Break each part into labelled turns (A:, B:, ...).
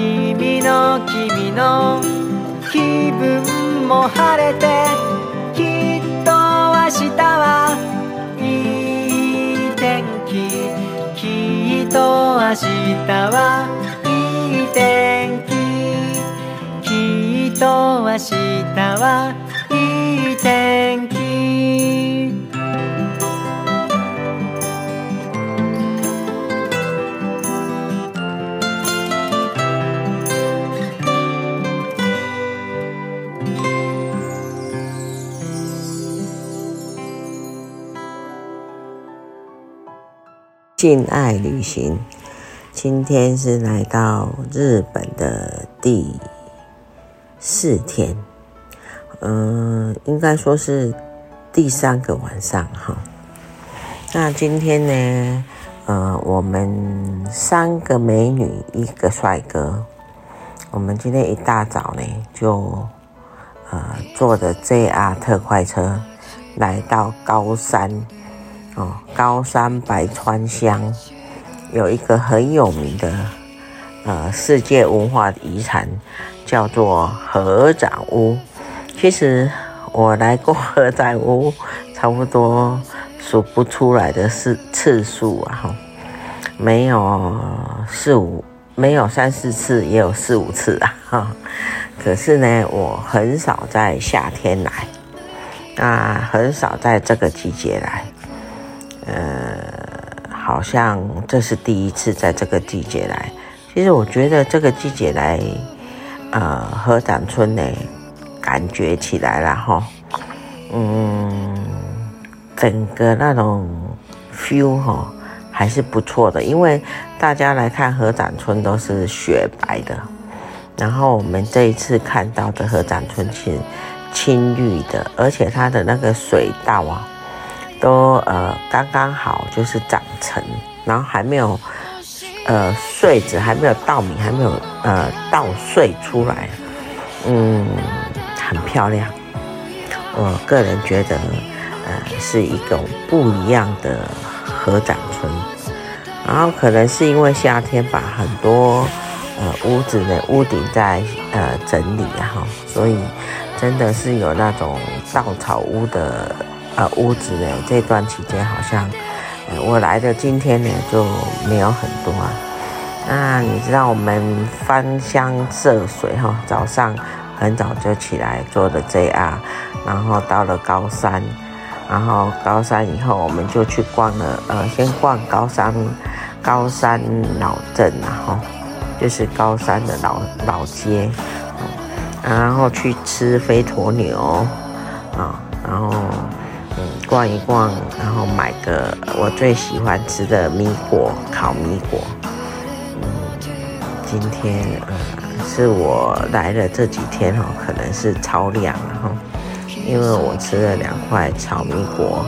A: 君の君の気分も晴れてきっと明日はいい天気。きっと明日はいい天気。きっと明日はいい天気。
B: 性爱旅行，今天是来到日本的第四天，嗯，应该说是第三个晚上哈。那今天呢，呃，我们三个美女一个帅哥，我们今天一大早呢就呃坐着 JR 特快车来到高山。高山白川乡有一个很有名的呃世界文化遗产，叫做合掌屋。其实我来过合掌屋，差不多数不出来的次次数啊，哈，没有四五，没有三四次，也有四五次啊，哈。可是呢，我很少在夏天来，那很少在这个季节来。呃，好像这是第一次在这个季节来。其实我觉得这个季节来，呃，合掌村呢，感觉起来了哈，嗯，整个那种 feel 哈还是不错的。因为大家来看合掌村都是雪白的，然后我们这一次看到的合掌村是青绿的，而且它的那个水稻啊。都呃刚刚好，就是长成，然后还没有呃穗子，还没有稻米，还没有呃稻穗出来，嗯，很漂亮。我个人觉得，呃，是一种不一样的合掌村。然后可能是因为夏天吧很多呃屋子的屋顶在呃整理，哈，所以真的是有那种稻草屋的。呃，屋子呢，这段期间好像，呃，我来的今天呢就没有很多啊。那你知道我们翻箱涉水哈，早上很早就起来坐的 JR，然后到了高山，然后高山以后我们就去逛了，呃，先逛高山高山老镇，然后就是高山的老老街，然后去吃飞驼牛啊，然后。逛一逛，然后买个我最喜欢吃的米果，烤米果。嗯，今天呃是我来了这几天哈，可能是超量了哈，因为我吃了两块炒米果，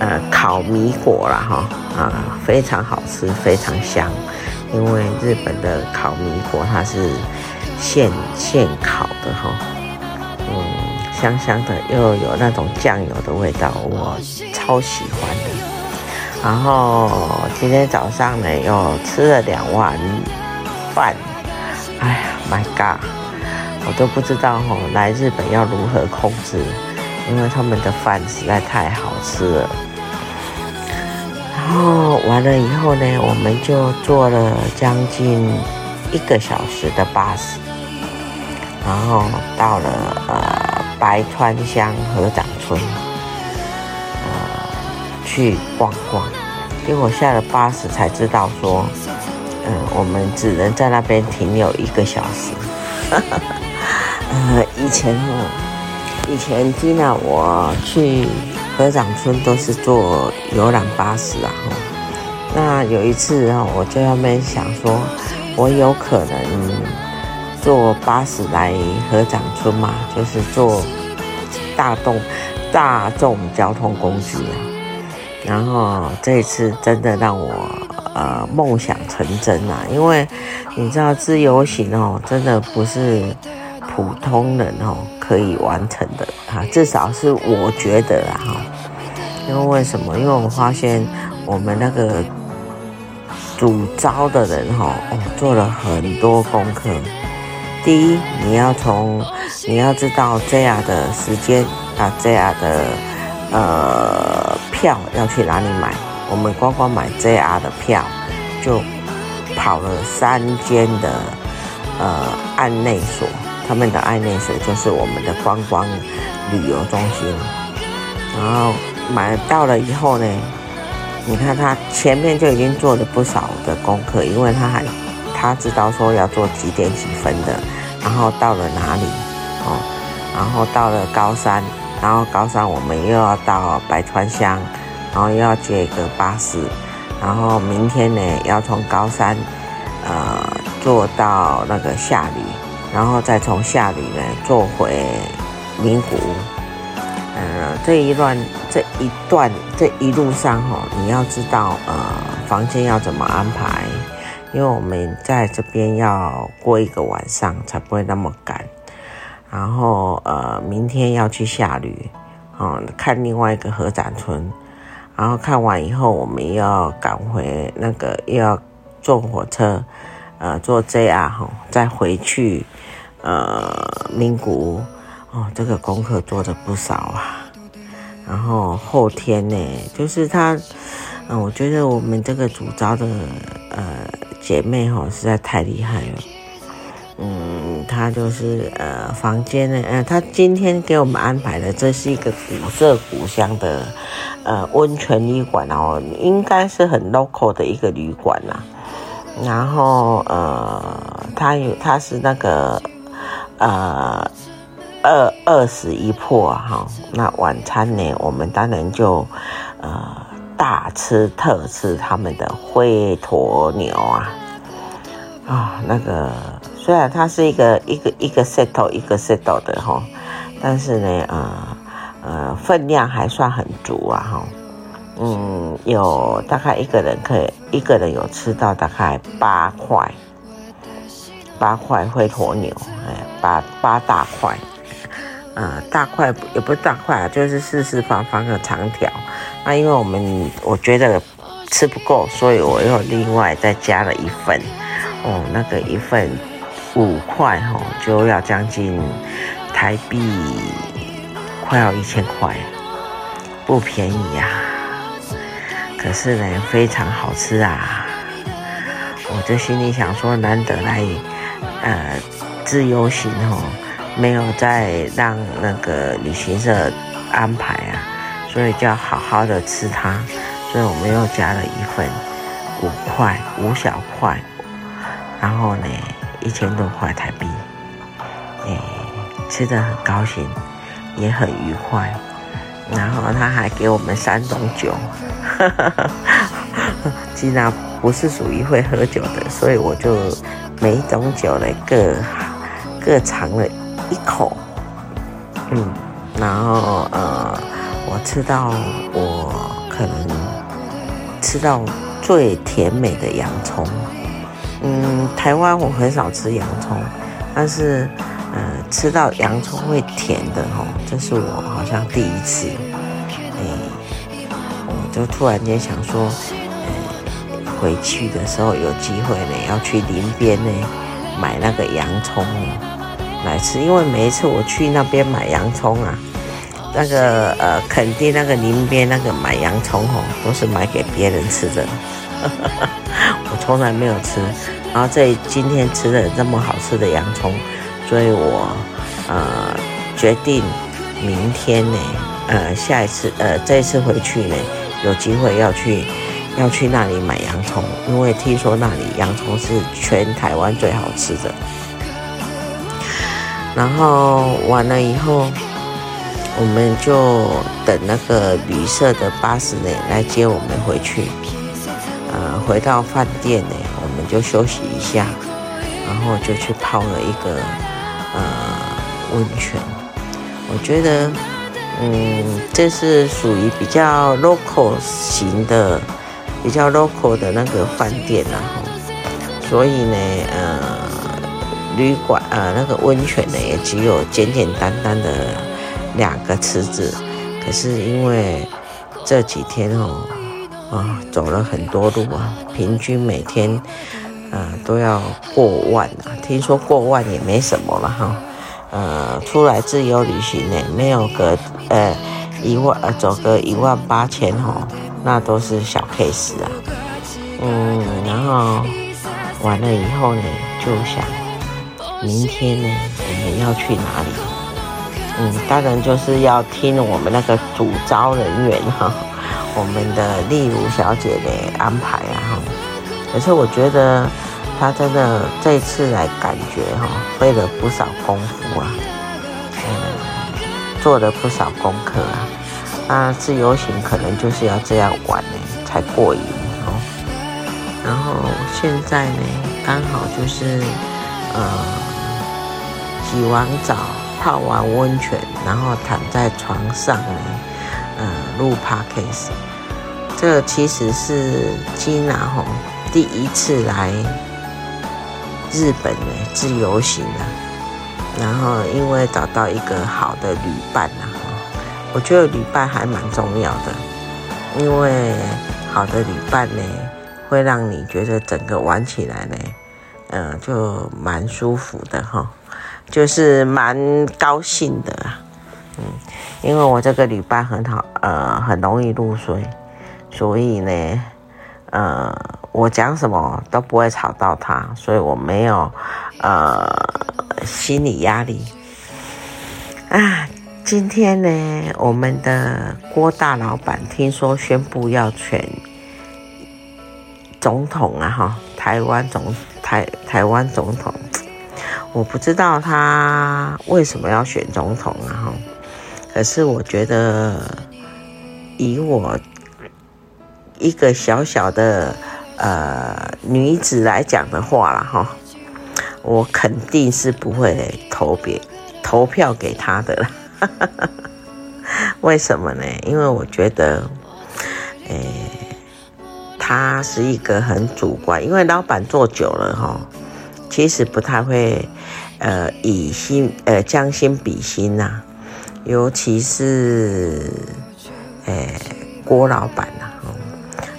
B: 呃，烤米果了哈，啊，非常好吃，非常香。因为日本的烤米果它是现现烤的哈，香香的，又有那种酱油的味道，我超喜欢的。然后今天早上呢，又吃了两碗饭。哎呀，My God，我都不知道吼，来日本要如何控制，因为他们的饭实在太好吃了。然后完了以后呢，我们就坐了将近一个小时的巴士，然后到了呃。白川乡合掌村，呃，去逛逛。结果下了巴士才知道说，嗯、我们只能在那边停留一个小时。呃，以前哦，以前听到我去合掌村都是坐游览巴士啊。那有一次啊，我在那边想说，我有可能坐巴士来合掌村嘛，就是坐大众大众交通工具啊。然后这一次真的让我呃梦想成真啊，因为你知道自由行哦，真的不是普通人哦可以完成的啊，至少是我觉得啊哈。因为为什么？因为我发现我们那个主招的人哈哦做了很多功课。第一，你要从你要知道 JR 的时间啊，JR 的呃票要去哪里买。我们光光买 JR 的票，就跑了三间的呃案内所，他们的案内所就是我们的观光旅游中心。然后买到了以后呢，你看他前面就已经做了不少的功课，因为他还。他知道说要做几点几分的，然后到了哪里哦，然后到了高山，然后高山我们又要到白川乡，然后又要接一个巴士，然后明天呢要从高山呃坐到那个下里，然后再从下里呢坐回名古屋，呃这一段这一段这一路上哈、哦，你要知道呃房间要怎么安排。因为我们在这边要过一个晚上，才不会那么赶。然后呃，明天要去下吕，啊、嗯，看另外一个合掌村。然后看完以后，我们要赶回那个，又要坐火车，呃，坐 JR 哈，再回去呃名古屋。哦，这个功课做的不少啊。然后后天呢，就是他，嗯、我觉得我们这个主招的呃。姐妹哈实在太厉害了，嗯，她就是呃房间呢，呃，她今天给我们安排的这是一个古色古香的呃温泉旅馆哦，应该是很 local 的一个旅馆呐。然后呃，它有它是那个呃二二十一破哈，那晚餐呢，我们当然就呃。大吃特吃他们的灰鸵牛啊。啊，那个虽然它是一个一个一个 set 一个 set 的哈，但是呢，呃呃，分量还算很足啊哈，嗯，有大概一个人可以一个人有吃到大概八块八块灰鸵牛，哎，八八大块，啊、呃，大块也不是大块啊，就是四四方方的长条。那因为我们我觉得吃不够，所以我又另外再加了一份，哦，那个一份五块哦，就要将近台币快要一千块，不便宜呀。可是呢，非常好吃啊！我就心里想说，难得来呃自由行哦，没有再让那个旅行社安排啊。所以就要好好的吃它，所以我们又加了一份五块五小块，然后呢一千多块台币，哎，吃得很高兴，也很愉快。然后他还给我们三种酒，哈哈哈。既然不是属于会喝酒的，所以我就每一种酒呢各各尝了一口，嗯，然后呃。我吃到我可能吃到最甜美的洋葱，嗯，台湾我很少吃洋葱，但是呃吃到洋葱会甜的吼，这是我好像第一次，哎，我就突然间想说，呃，回去的时候有机会呢，要去林边呢买那个洋葱来吃，因为每一次我去那边买洋葱啊。那个呃，垦丁那个林边那个买洋葱哦，都是买给别人吃的，我从来没有吃。然后这今天吃了这么好吃的洋葱，所以我呃决定明天呢，呃下一次呃这一次回去呢，有机会要去要去那里买洋葱，因为听说那里洋葱是全台湾最好吃的。然后完了以后。我们就等那个旅社的巴士呢来接我们回去，呃，回到饭店呢，我们就休息一下，然后就去泡了一个呃温泉。我觉得，嗯，这是属于比较 local 型的、比较 local 的那个饭店然后，所以呢，呃，旅馆呃那个温泉呢也只有简简单单的两个池子，可是因为这几天哦。啊、走了很多路啊，平均每天，呃，都要过万啊。听说过万也没什么了哈，呃，出来自由旅行呢，没有个呃一万，呃，走个一万八千哈，那都是小 case 啊。嗯，然后完了以后呢，就想明天呢，我们要去哪里？嗯，当然就是要听我们那个主招人员哈。我们的丽如小姐的安排啊，可是我觉得她真的这次来感觉哈，费了不少功夫啊，嗯，做了不少功课啊。那自由行可能就是要这样玩呢，才过瘾哦。然后现在呢，刚好就是呃，洗完澡、泡完温泉，然后躺在床上呢。呃，录 Podcast，这其实是金娜吼第一次来日本呢自由行啊，然后因为找到一个好的旅伴呐，我觉得旅伴还蛮重要的，因为好的旅伴呢，会让你觉得整个玩起来呢，呃，就蛮舒服的哈，就是蛮高兴的啊，嗯。因为我这个旅伴很好，呃，很容易入睡，所以呢，呃，我讲什么都不会吵到他，所以我没有呃心理压力。啊，今天呢，我们的郭大老板听说宣布要选总统啊，哈，台湾总台台湾总统，我不知道他为什么要选总统啊，哈。可是我觉得，以我一个小小的呃女子来讲的话啦，哈，我肯定是不会投别投票给他的啦。为什么呢？因为我觉得，诶，他是一个很主观，因为老板做久了哈，其实不太会呃以心呃将心比心呐、尤其是，诶、郭老板呐、啊，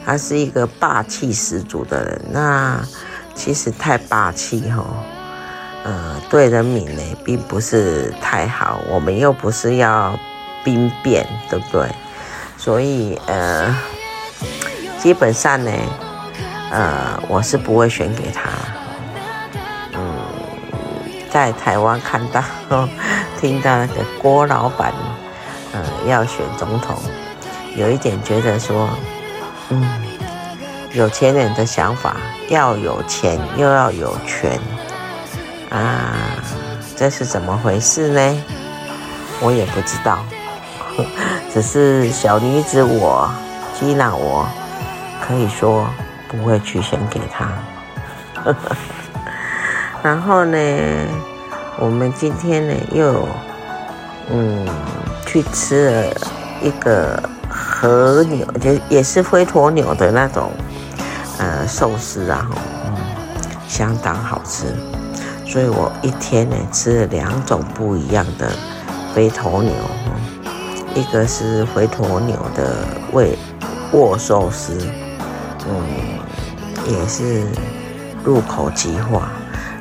B: 他是一个霸气十足的人。那其实太霸气哈，呃，对人民呢并不是太好。我们又不是要兵变，对不对？所以呃，基本上呢，呃，我是不会选给他。在台湾看到。听到那个郭老板，呃，要选总统，有一点觉得说，嗯，有钱人的想法，要有钱又要有权，啊，这是怎么回事呢？我也不知道，只是小女子我，吉娜我，可以说不会去选给他。然后呢？我们今天呢，又嗯去吃了一个和牛，就也是灰鸵鸟的那种呃寿司啊，嗯，相当好吃。所以我一天呢吃了两种不一样的灰鸵牛，一个是灰鸵鸟的味握寿司，嗯，也是入口即化。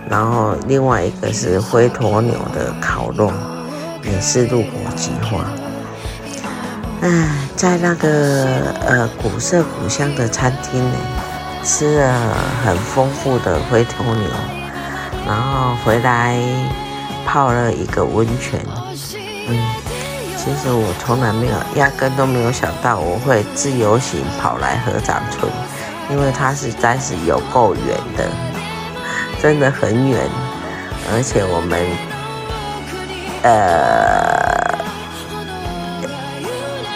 B: 然后另外一个是灰鸵鸟的烤肉，也是入口即化。哎，在那个呃古色古香的餐厅呢，吃了很丰富的灰鸵鸟，然后回来泡了一个温泉。嗯，其实我从来没有，压根都没有想到我会自由行跑来合掌村，因为它实在是有够远的。真的很远，而且我们呃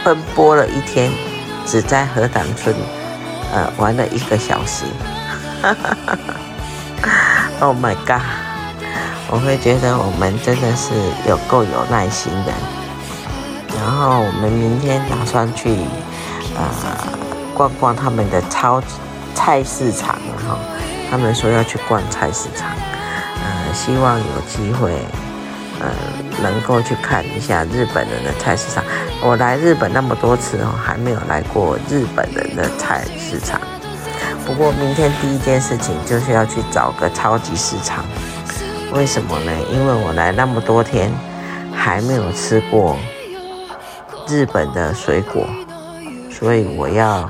B: 奔波了一天，只在荷塘村呃玩了一个小时，哈哈哈 Oh my god！我会觉得我们真的是有够有耐心的。然后我们明天打算去呃逛逛他们的超菜市场，他们说要去逛菜市场，呃，希望有机会呃能够去看一下日本人的菜市场。我来日本那么多次哦，还没有来过日本人的菜市场。不过明天第一件事情就是要去找个超级市场。为什么呢？因为我来那么多天还没有吃过。日本的水果，所以我要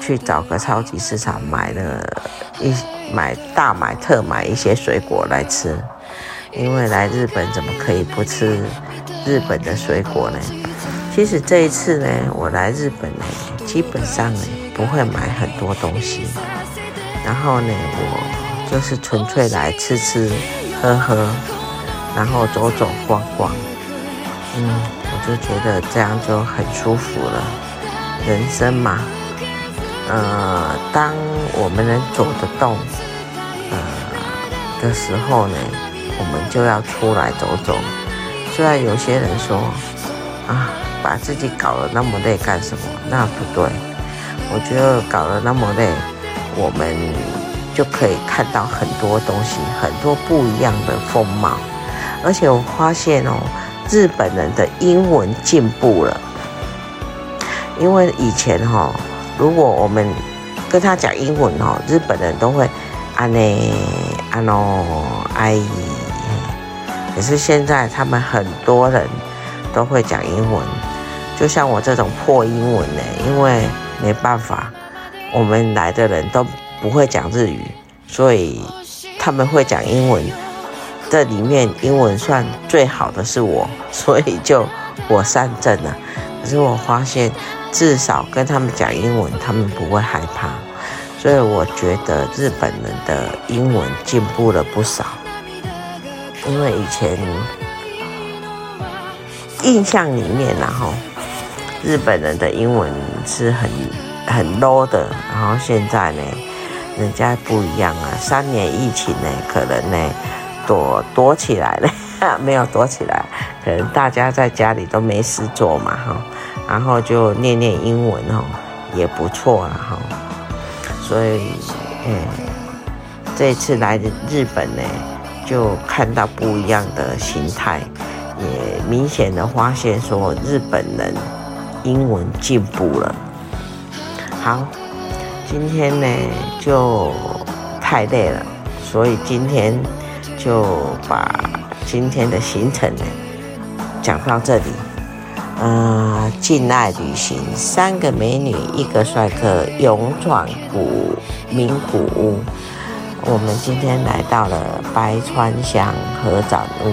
B: 去找个超级市场买了一买大买特买一些水果来吃，因为来日本怎么可以不吃日本的水果呢？其实这一次呢，我来日本呢，基本上呢不会买很多东西，然后呢，我就是纯粹来吃吃喝喝，然后走走逛逛，嗯。我就觉得这样就很舒服了。人生嘛，呃，当我们能走得动，呃的时候呢，我们就要出来走走。虽然有些人说，啊，把自己搞得那么累干什么？那不对。我觉得搞得那么累，我们就可以看到很多东西，很多不一样的风貌。而且我发现哦。日本人的英文进步了，因为以前哈，如果我们跟他讲英文哦，日本人都会啊内安喏哎，可是现在他们很多人都会讲英文，就像我这种破英文呢，因为没办法，我们来的人都不会讲日语，所以他们会讲英文。这里面英文算最好的是我，所以就我上阵了。可是我发现，至少跟他们讲英文，他们不会害怕。所以我觉得日本人的英文进步了不少。因为以前印象里面，然后日本人的英文是很很 low 的，然后现在呢，人家不一样啊。三年疫情呢，可能呢。躲躲起来了，没有躲起来，可能大家在家里都没事做嘛，哈，然后就念念英文，哦，也不错啊，哈。所以，嗯，这次来的日本呢，就看到不一样的形态，也明显的发现说日本人英文进步了。好，今天呢就太累了，所以今天。就把今天的行程呢讲到这里。呃，禁爱旅行，三个美女一个帅哥，勇闯古名古屋。我们今天来到了白川乡合掌屋，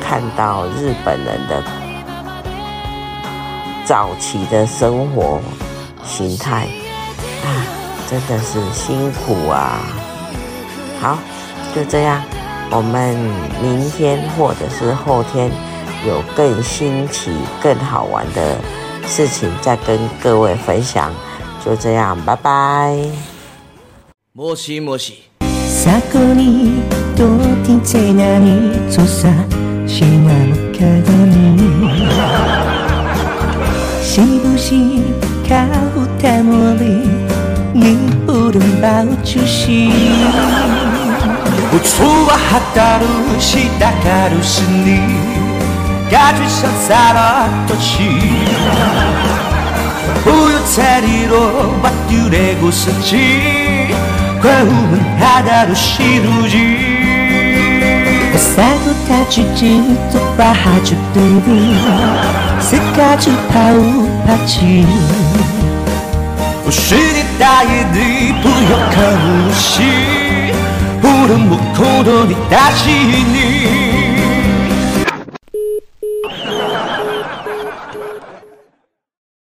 B: 看到日本人的早期的生活形态啊，真的是辛苦啊。好，就这样。我们明天或者是后天有更新奇更好玩的事情再跟各位分享就这样拜拜。莫西莫到
C: 底在哪里坐下那么可你是不是你
D: 不保路西打卡路西 가주신 사랑 것이. 우유차리로 맛들에고 썼지 과음은 하나로 시루지.
C: 햇살도 다지지 뚝바 하죽들이 스카주 파우파지
D: 우시리 따위니 부역한 우시 우름 묵토도니 다시니.